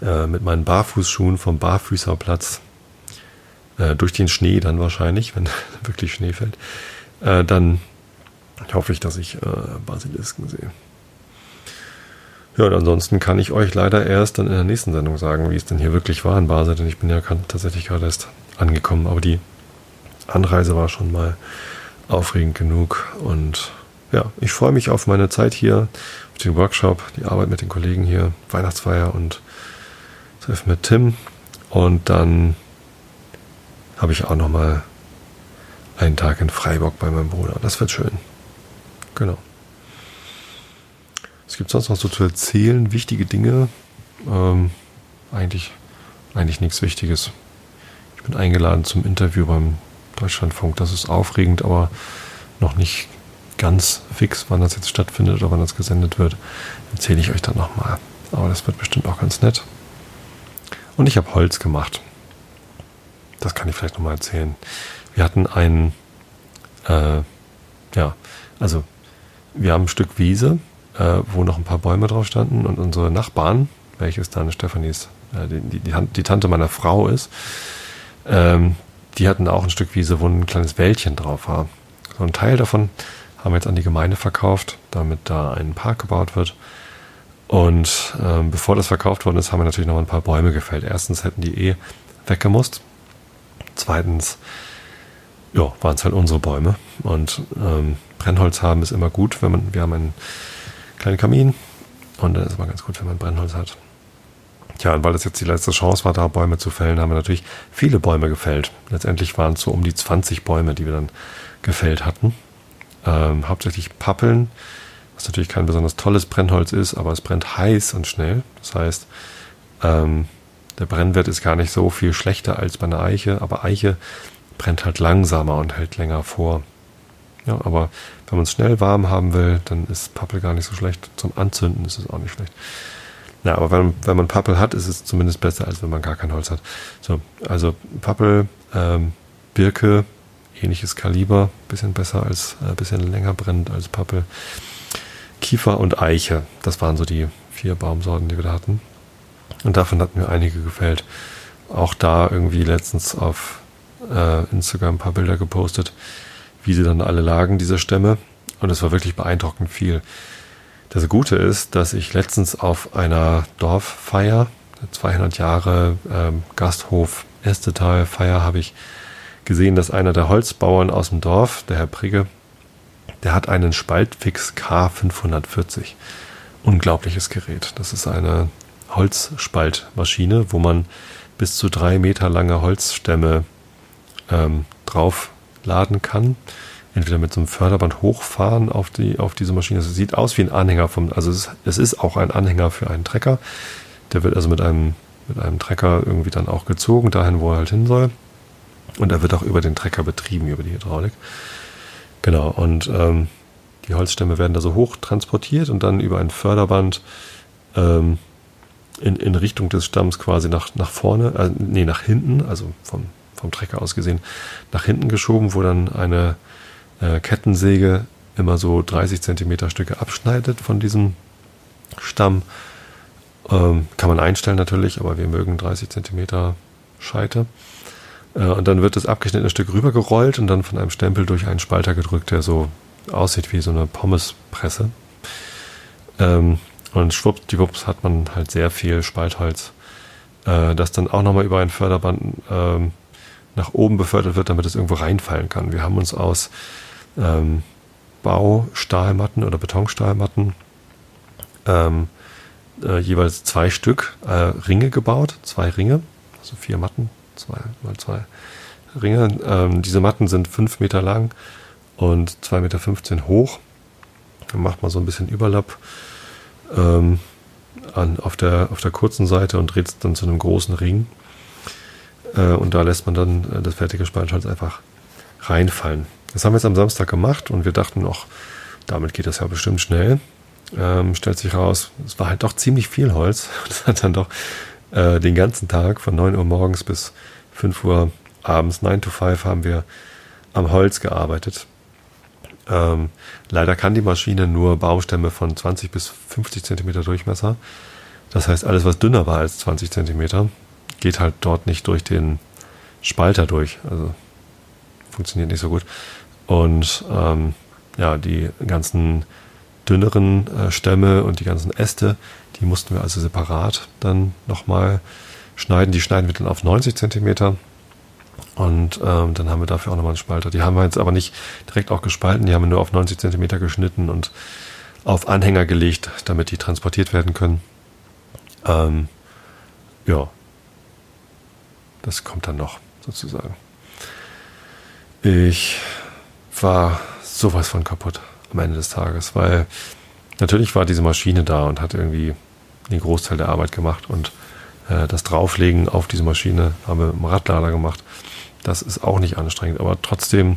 äh, mit meinen Barfußschuhen vom Barfüßerplatz äh, durch den Schnee dann wahrscheinlich, wenn wirklich Schnee fällt, äh, dann hoffe ich, dass ich äh, Basilisken sehe. Ja, und ansonsten kann ich euch leider erst dann in der nächsten Sendung sagen, wie es denn hier wirklich war in Basel, denn ich bin ja tatsächlich gerade erst angekommen, aber die Anreise war schon mal aufregend genug und ja, ich freue mich auf meine Zeit hier, auf den Workshop, die Arbeit mit den Kollegen hier, Weihnachtsfeier und Treffen mit Tim und dann habe ich auch noch mal einen Tag in Freiburg bei meinem Bruder. Das wird schön. Genau. Es gibt sonst noch so zu erzählen, wichtige Dinge. Ähm, eigentlich, eigentlich nichts Wichtiges. Ich bin eingeladen zum Interview beim Deutschlandfunk. Das ist aufregend, aber noch nicht ganz fix, wann das jetzt stattfindet oder wann das gesendet wird. Erzähle ich euch dann nochmal. Aber das wird bestimmt auch ganz nett. Und ich habe Holz gemacht. Das kann ich vielleicht nochmal erzählen. Wir hatten ein, äh, ja, also wir haben ein Stück Wiese, äh, wo noch ein paar Bäume drauf standen und unsere Nachbarn, welches dann Stephanies, äh, die, die, die, Tante meiner Frau ist, ähm, die hatten auch ein Stück Wiese, wo ein kleines Wäldchen drauf war. So ein Teil davon haben wir jetzt an die Gemeinde verkauft, damit da ein Park gebaut wird. Und ähm, bevor das verkauft worden ist, haben wir natürlich noch ein paar Bäume gefällt. Erstens hätten die eh weggemusst. Zweitens, waren es halt unsere Bäume. Und ähm, Brennholz haben ist immer gut, wenn man, wir haben einen kleinen Kamin und dann ist es immer ganz gut, wenn man Brennholz hat. Tja, und weil das jetzt die letzte Chance war, da Bäume zu fällen, haben wir natürlich viele Bäume gefällt. Letztendlich waren es so um die 20 Bäume, die wir dann gefällt hatten. Ähm, hauptsächlich Pappeln, was natürlich kein besonders tolles Brennholz ist, aber es brennt heiß und schnell. Das heißt, ähm, der Brennwert ist gar nicht so viel schlechter als bei einer Eiche, aber Eiche brennt halt langsamer und hält länger vor. Ja, aber wenn man es schnell warm haben will, dann ist Pappel gar nicht so schlecht. Zum Anzünden ist es auch nicht schlecht. Na, aber wenn, wenn man Pappel hat, ist es zumindest besser, als wenn man gar kein Holz hat. So, also Pappel, ähm, Birke, ähnliches Kaliber, bisschen besser als, äh, bisschen länger brennend als Pappel. Kiefer und Eiche. Das waren so die vier Baumsorten, die wir da hatten. Und davon hatten mir einige gefällt. Auch da irgendwie letztens auf äh, Instagram ein paar Bilder gepostet, wie sie dann alle lagen, diese Stämme. Und es war wirklich beeindruckend viel. Das Gute ist, dass ich letztens auf einer Dorffeier, 200 Jahre ähm, Gasthof Estetal Feier, habe ich gesehen, dass einer der Holzbauern aus dem Dorf, der Herr Prigge, der hat einen Spaltfix K540. Unglaubliches Gerät. Das ist eine Holzspaltmaschine, wo man bis zu drei Meter lange Holzstämme ähm, draufladen kann. Entweder mit so einem Förderband hochfahren auf, die, auf diese Maschine. Es sieht aus wie ein Anhänger vom, also es ist, es ist auch ein Anhänger für einen Trecker. Der wird also mit einem mit einem Trecker irgendwie dann auch gezogen, dahin, wo er halt hin soll. Und er wird auch über den Trecker betrieben, über die Hydraulik. Genau, und ähm, die Holzstämme werden da so hoch transportiert und dann über ein Förderband ähm, in, in Richtung des Stamms quasi nach, nach vorne, äh, nee, nach hinten, also vom, vom Trecker aus gesehen, nach hinten geschoben, wo dann eine äh, Kettensäge immer so 30 Zentimeter Stücke abschneidet von diesem Stamm. Ähm, kann man einstellen natürlich, aber wir mögen 30 Zentimeter Scheite. Äh, und dann wird das abgeschnittene Stück rübergerollt und dann von einem Stempel durch einen Spalter gedrückt, der so aussieht wie so eine Pommespresse. Ähm, und schwuppdiwupps hat man halt sehr viel Spaltholz, äh, das dann auch nochmal über ein Förderband ähm, nach oben befördert wird, damit es irgendwo reinfallen kann. Wir haben uns aus ähm, Baustahlmatten oder Betonstahlmatten äh, jeweils zwei Stück Ringe gebaut, zwei Ringe, also vier Matten, zwei mal zwei Ringe. Ähm, diese Matten sind fünf Meter lang und 2,15 Meter hoch. Dann macht man so ein bisschen Überlapp ähm, an, auf, der, auf der kurzen Seite und dreht es dann zu einem großen Ring. Äh, und da lässt man dann äh, das fertige Spannholz einfach reinfallen. Das haben wir jetzt am Samstag gemacht und wir dachten auch, damit geht das ja bestimmt schnell. Ähm, stellt sich raus, es war halt doch ziemlich viel Holz. Das hat dann doch äh, den ganzen Tag von 9 Uhr morgens bis 5 Uhr abends, 9 to 5, haben wir am Holz gearbeitet. Ähm, leider kann die Maschine nur Baumstämme von 20 bis 50 Zentimeter Durchmesser. Das heißt, alles, was dünner war als 20 Zentimeter, geht halt dort nicht durch den Spalter durch. Also funktioniert nicht so gut. Und ähm, ja, die ganzen dünneren äh, Stämme und die ganzen Äste, die mussten wir also separat dann nochmal schneiden. Die schneiden wir dann auf 90 Zentimeter und ähm, dann haben wir dafür auch nochmal einen Spalter. Die haben wir jetzt aber nicht direkt auch gespalten, die haben wir nur auf 90 Zentimeter geschnitten und auf Anhänger gelegt, damit die transportiert werden können. Ähm, ja, das kommt dann noch sozusagen. Ich war sowas von kaputt am Ende des Tages, weil natürlich war diese Maschine da und hat irgendwie den Großteil der Arbeit gemacht und äh, das Drauflegen auf diese Maschine haben wir im Radlader gemacht. Das ist auch nicht anstrengend, aber trotzdem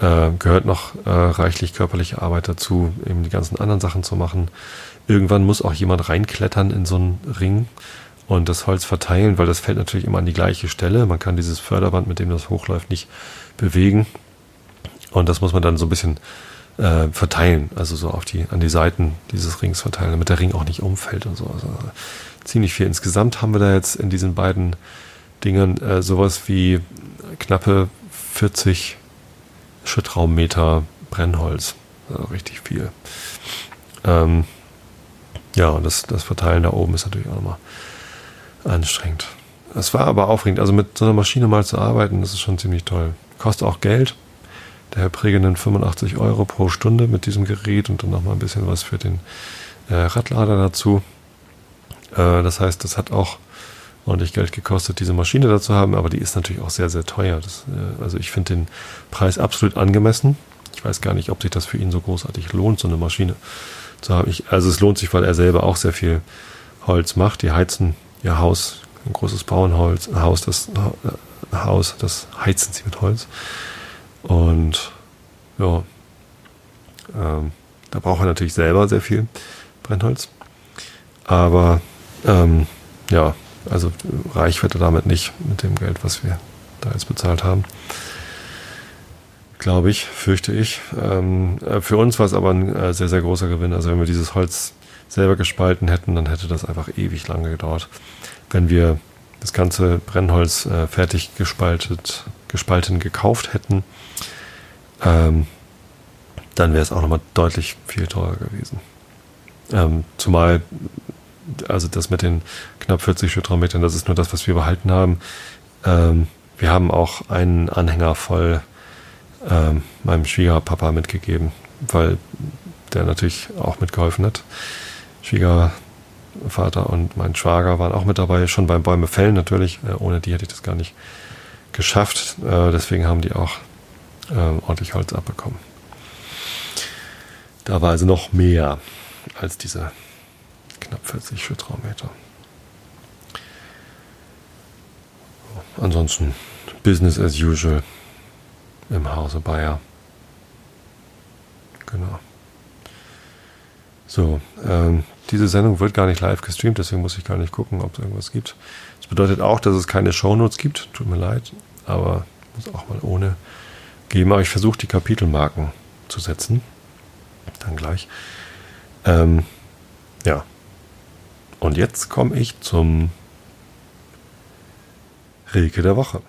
äh, gehört noch äh, reichlich körperliche Arbeit dazu, eben die ganzen anderen Sachen zu machen. Irgendwann muss auch jemand reinklettern in so einen Ring und das Holz verteilen, weil das fällt natürlich immer an die gleiche Stelle. Man kann dieses Förderband, mit dem das hochläuft, nicht bewegen. Und das muss man dann so ein bisschen äh, verteilen, also so auf die, an die Seiten dieses Rings verteilen, damit der Ring auch nicht umfällt und so. Also ziemlich viel. Insgesamt haben wir da jetzt in diesen beiden Dingern äh, sowas wie knappe 40 Schrittraummeter Brennholz. Also richtig viel. Ähm, ja, und das, das Verteilen da oben ist natürlich auch nochmal anstrengend. Es war aber aufregend. Also mit so einer Maschine mal zu arbeiten, das ist schon ziemlich toll. Kostet auch Geld. Der Herr Präge nimmt 85 Euro pro Stunde mit diesem Gerät und dann nochmal ein bisschen was für den äh, Radlader dazu. Äh, das heißt, das hat auch ordentlich Geld gekostet, diese Maschine dazu haben, aber die ist natürlich auch sehr, sehr teuer. Das, äh, also ich finde den Preis absolut angemessen. Ich weiß gar nicht, ob sich das für ihn so großartig lohnt, so eine Maschine zu haben. Ich, also es lohnt sich, weil er selber auch sehr viel Holz macht. Die heizen ihr Haus, ein großes Bauernholz, Haus, das äh, Haus, das heizen sie mit Holz. Und ja, ähm, da braucht er natürlich selber sehr viel Brennholz. Aber ähm, ja, also reich wird er damit nicht mit dem Geld, was wir da jetzt bezahlt haben. Glaube ich, fürchte ich. Ähm, äh, für uns war es aber ein äh, sehr, sehr großer Gewinn. Also wenn wir dieses Holz selber gespalten hätten, dann hätte das einfach ewig lange gedauert. Wenn wir das ganze Brennholz äh, fertig gespaltet, gespalten gekauft hätten, ähm, dann wäre es auch nochmal deutlich viel teurer gewesen. Ähm, zumal also das mit den knapp 40 Schüttraummetern, das ist nur das, was wir behalten haben. Ähm, wir haben auch einen Anhänger voll ähm, meinem Schwiegerpapa mitgegeben, weil der natürlich auch mitgeholfen hat. Schwiegervater und mein Schwager waren auch mit dabei, schon beim Bäume fällen natürlich. Äh, ohne die hätte ich das gar nicht geschafft. Äh, deswegen haben die auch äh, ordentlich Holz abbekommen. Da war also noch mehr als diese knapp 40 Schüttraummeter. ansonsten Business as usual im Hause Bayer. Genau. So, ähm, diese Sendung wird gar nicht live gestreamt, deswegen muss ich gar nicht gucken, ob es irgendwas gibt. Das bedeutet auch, dass es keine Shownotes gibt. Tut mir leid, aber muss auch mal ohne geben. Aber ich versuche die Kapitelmarken zu setzen. Dann gleich. Ähm, ja. Und jetzt komme ich zum Rilke der Woche.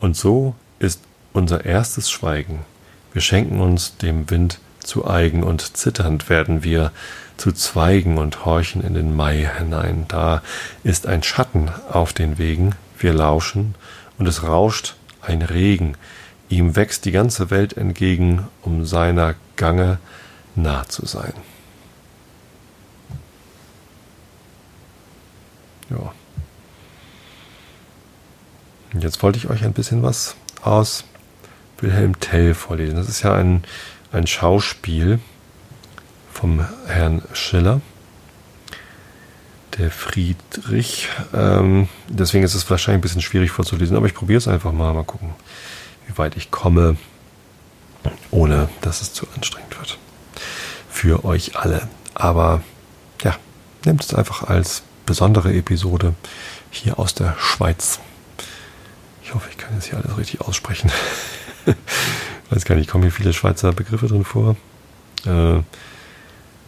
Und so ist unser erstes Schweigen. Wir schenken uns dem Wind zu eigen und zitternd werden wir zu Zweigen und horchen in den Mai hinein. Da ist ein Schatten auf den Wegen, wir lauschen und es rauscht ein Regen. Ihm wächst die ganze Welt entgegen, um seiner Gange nah zu sein. Ja. Jetzt wollte ich euch ein bisschen was aus Wilhelm Tell vorlesen. Das ist ja ein, ein Schauspiel vom Herrn Schiller. Der Friedrich. Ähm, deswegen ist es wahrscheinlich ein bisschen schwierig vorzulesen, aber ich probiere es einfach mal. Mal gucken, wie weit ich komme, ohne dass es zu anstrengend wird. Für euch alle. Aber ja, nehmt es einfach als besondere Episode hier aus der Schweiz. Ich hoffe, ich kann jetzt hier alles richtig aussprechen. Weiß gar nicht, kommen hier viele Schweizer Begriffe drin vor. Äh,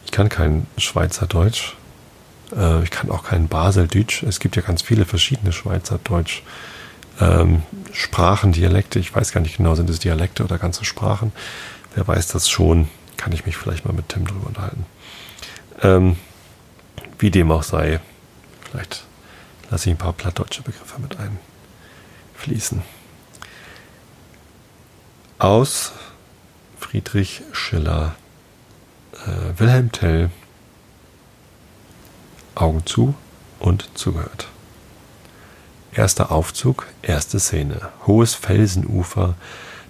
ich kann kein Schweizerdeutsch. Äh, ich kann auch kein Baseldeutsch. Es gibt ja ganz viele verschiedene Schweizerdeutsch. Ähm, Sprachen, Dialekte, ich weiß gar nicht genau, sind es Dialekte oder ganze Sprachen. Wer weiß das schon, kann ich mich vielleicht mal mit Tim drüber unterhalten. Ähm, wie dem auch sei, vielleicht lasse ich ein paar plattdeutsche Begriffe mit einfließen. Aus Friedrich Schiller, äh, Wilhelm Tell, Augen zu und zugehört. Erster Aufzug, erste Szene. Hohes Felsenufer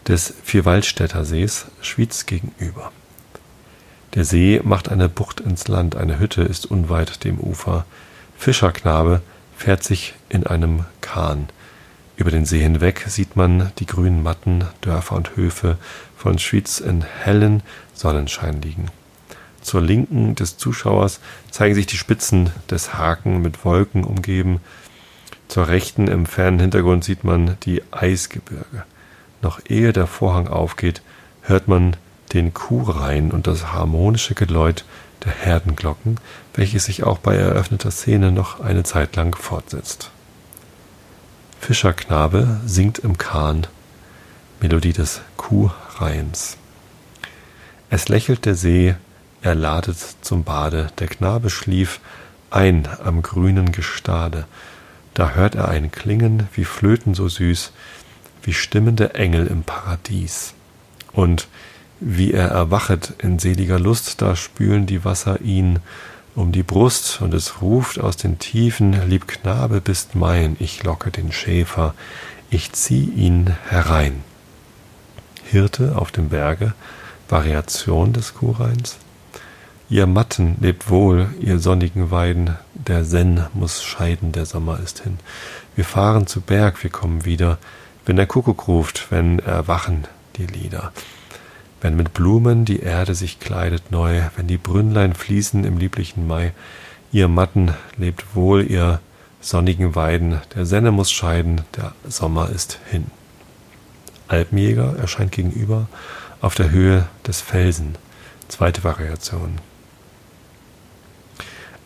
des Vierwaldstätter Sees, Schwyz gegenüber. Der See macht eine Bucht ins Land, eine Hütte ist unweit dem Ufer. Fischerknabe fährt sich in einem Kahn. Über den See hinweg sieht man die grünen Matten, Dörfer und Höfe von Schwyz in hellen Sonnenschein liegen. Zur Linken des Zuschauers zeigen sich die Spitzen des Haken mit Wolken umgeben. Zur Rechten im fernen Hintergrund sieht man die Eisgebirge. Noch ehe der Vorhang aufgeht, hört man den Kuhreihen und das harmonische Geläut der Herdenglocken, welches sich auch bei eröffneter Szene noch eine Zeit lang fortsetzt. Fischerknabe singt im Kahn Melodie des Kuhreihens. Es lächelt der See, er ladet zum Bade, der Knabe schlief ein am grünen Gestade, da hört er ein Klingen wie Flöten so süß, wie stimmende Engel im Paradies. Und wie er erwachet in seliger Lust, da spülen die Wasser ihn um die Brust, und es ruft aus den Tiefen, Lieb Knabe bist mein, ich locke den Schäfer, ich zieh ihn herein. Hirte auf dem Berge, Variation des Kuhreins. Ihr Matten lebt wohl, ihr sonnigen Weiden, der Senn muss scheiden, der Sommer ist hin. Wir fahren zu Berg, wir kommen wieder, wenn der Kuckuck ruft, wenn erwachen die Lieder wenn mit Blumen die Erde sich kleidet neu, wenn die Brünnlein fließen im lieblichen Mai, ihr Matten lebt wohl, ihr sonnigen Weiden, der Senne muss scheiden, der Sommer ist hin. Alpenjäger erscheint gegenüber auf der Höhe des Felsen. Zweite Variation.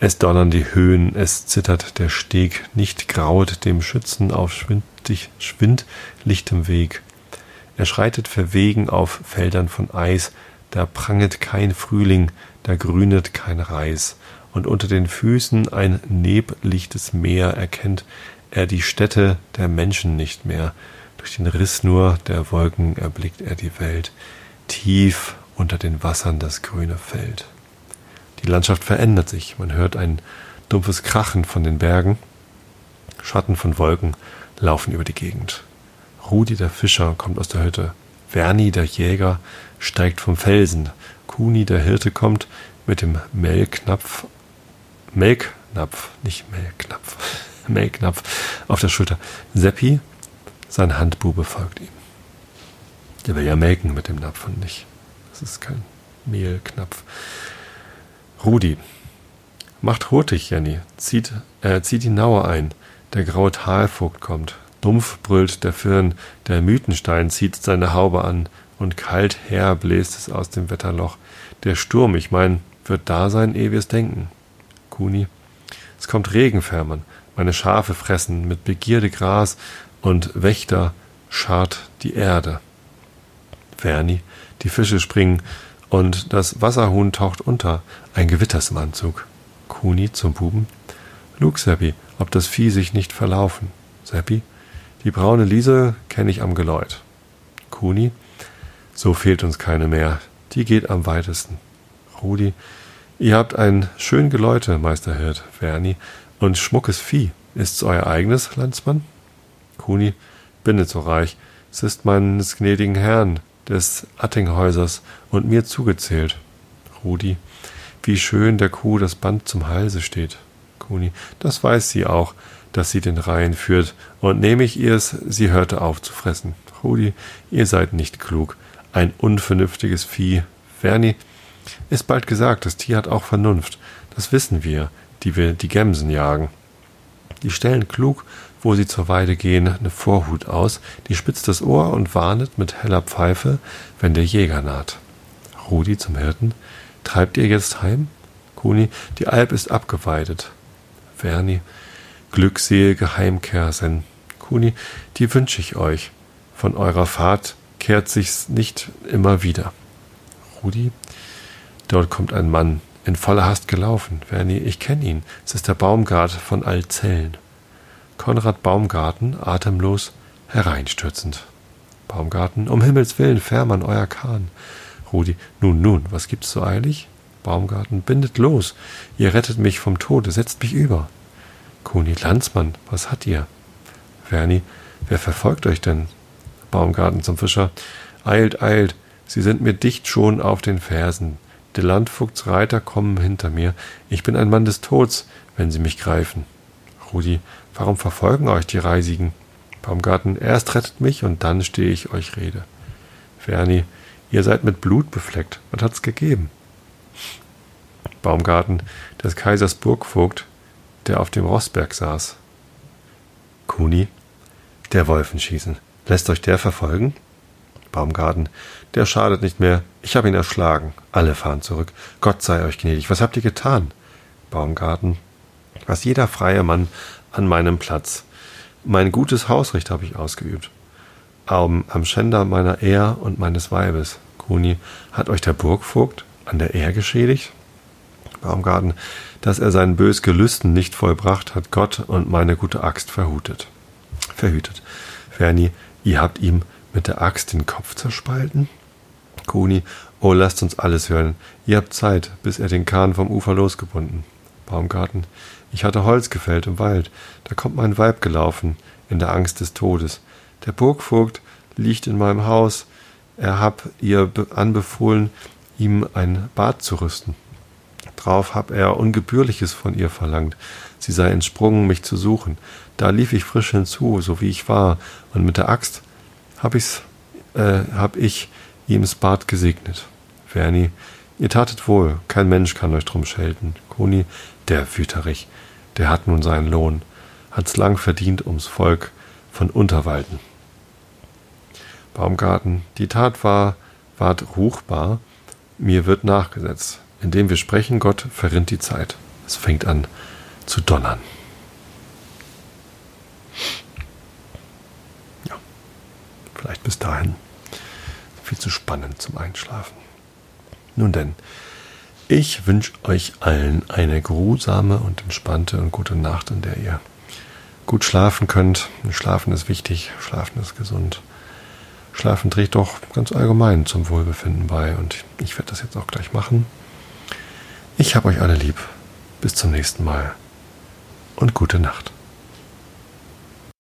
Es donnern die Höhen, es zittert der Steg, nicht graut dem Schützen auf schwindlichtem Weg. Er schreitet verwegen auf Feldern von Eis, da pranget kein Frühling, da grünet kein Reis, und unter den Füßen ein neblichtes Meer erkennt er die Städte der Menschen nicht mehr. Durch den Riss nur der Wolken erblickt er die Welt, tief unter den Wassern das grüne Feld. Die Landschaft verändert sich, man hört ein dumpfes Krachen von den Bergen, Schatten von Wolken laufen über die Gegend. Rudi der Fischer kommt aus der Hütte. Werni der Jäger steigt vom Felsen. Kuni der Hirte kommt mit dem Melknapf, Melknapf, nicht Melknapf, Melknapf auf der Schulter. Seppi, sein Handbube, folgt ihm. Der will ja melken mit dem Napf und nicht. Das ist kein Mehlknapf. Rudi. Macht hurtig, Jenny. Zieht, äh, zieht die Nauer ein. Der graue Talvogt kommt. Dumpf brüllt der Firn. Der Mythenstein zieht seine Haube an. Und kalt her bläst es aus dem Wetterloch. Der Sturm, ich mein, wird da sein, ehe wir's denken. Kuni. Es kommt Regen, Fährmann. Meine Schafe fressen mit Begierde Gras und Wächter scharrt die Erde. Verni. Die Fische springen und das Wasserhuhn taucht unter. Ein Gewitter ist im Anzug. Kuni zum Buben. Lug, Seppi, ob das Vieh sich nicht verlaufen. Seppi, die braune Liese kenne ich am Geläut. Kuni, so fehlt uns keine mehr. Die geht am weitesten. Rudi, ihr habt ein schön Geläute, Meisterhirt, Verni, und schmuckes Vieh. Ist's euer eigenes, Landsmann? Kuni, bin nicht so reich. Es ist meines gnädigen Herrn, des Attinghäusers und mir zugezählt. Rudi, wie schön der Kuh das Band zum Halse steht. Kuni, das weiß sie auch, dass sie den Reihen führt, und nehme ich ihr's, sie hörte auf zu fressen. Rudi, ihr seid nicht klug. Ein unvernünftiges Vieh. Verni, ist bald gesagt, das Tier hat auch Vernunft. Das wissen wir, die wir die Gemsen jagen. Die stellen klug wo sie zur Weide gehen, eine Vorhut aus, die spitzt das Ohr und warnet mit heller Pfeife, wenn der Jäger naht. Rudi zum Hirten. Treibt ihr jetzt heim? Kuni, die Alp ist abgeweidet. Verni, glückselige Heimkehrsen. Kuni, die wünsch ich euch. Von eurer Fahrt kehrt sich's nicht immer wieder. Rudi, dort kommt ein Mann, in voller Hast gelaufen. Verni, ich kenn ihn. Es ist der Baumgart von Alzellen. Konrad Baumgarten atemlos hereinstürzend. Baumgarten, um Himmels willen, Fährmann, euer Kahn. Rudi, nun, nun, was gibt's so eilig? Baumgarten, bindet los, ihr rettet mich vom Tode, setzt mich über. Kuni, Landsmann, was hat ihr? Verni, wer verfolgt euch denn? Baumgarten zum Fischer, eilt, eilt, sie sind mir dicht schon auf den Fersen. Der Landvogtsreiter kommen hinter mir, ich bin ein Mann des Tods, wenn sie mich greifen. Rudi, warum verfolgen euch die Reisigen? Baumgarten, erst rettet mich und dann stehe ich euch Rede. Ferni, ihr seid mit Blut befleckt. Was hat's gegeben? Baumgarten, des Kaisers Burgvogt, der auf dem Rossberg saß. Kuni, der Wolfenschießen. Lässt euch der verfolgen? Baumgarten, der schadet nicht mehr. Ich habe ihn erschlagen. Alle fahren zurück. Gott sei euch gnädig. Was habt ihr getan? Baumgarten, was jeder freie Mann an meinem Platz. Mein gutes Hausrecht habe ich ausgeübt. Am, am Schänder meiner Ehr und meines Weibes. Kuni, hat euch der Burgvogt an der Ehr geschädigt? Baumgarten, dass er sein bös Gelüsten nicht vollbracht, hat Gott und meine gute Axt verhutet. Verhütet. Ferni, ihr habt ihm mit der Axt den Kopf zerspalten? Kuni, oh, lasst uns alles hören. Ihr habt Zeit, bis er den Kahn vom Ufer losgebunden. Baumgarten, ich hatte Holz gefällt im Wald, da kommt mein Weib gelaufen, in der Angst des Todes. Der Burgvogt liegt in meinem Haus, er hab ihr anbefohlen, ihm ein Bad zu rüsten. Drauf hab er Ungebührliches von ihr verlangt, sie sei entsprungen, mich zu suchen. Da lief ich frisch hinzu, so wie ich war, und mit der Axt hab ich's, äh, hab ich ihm's Bad gesegnet. Verni, ihr tatet wohl, kein Mensch kann euch drum schelten. Koni, der Wüterich, der hat nun seinen Lohn, hat's lang verdient ums Volk von Unterwalden. Baumgarten, die Tat war, ward ruchbar, mir wird nachgesetzt. Indem wir sprechen, Gott verrinnt die Zeit. Es fängt an zu donnern. Ja, vielleicht bis dahin viel zu spannend zum Einschlafen. Nun denn, ich wünsche euch allen eine geruhsame und entspannte und gute Nacht, in der ihr gut schlafen könnt. Schlafen ist wichtig, schlafen ist gesund. Schlafen trägt doch ganz allgemein zum Wohlbefinden bei und ich werde das jetzt auch gleich machen. Ich habe euch alle lieb. Bis zum nächsten Mal und gute Nacht.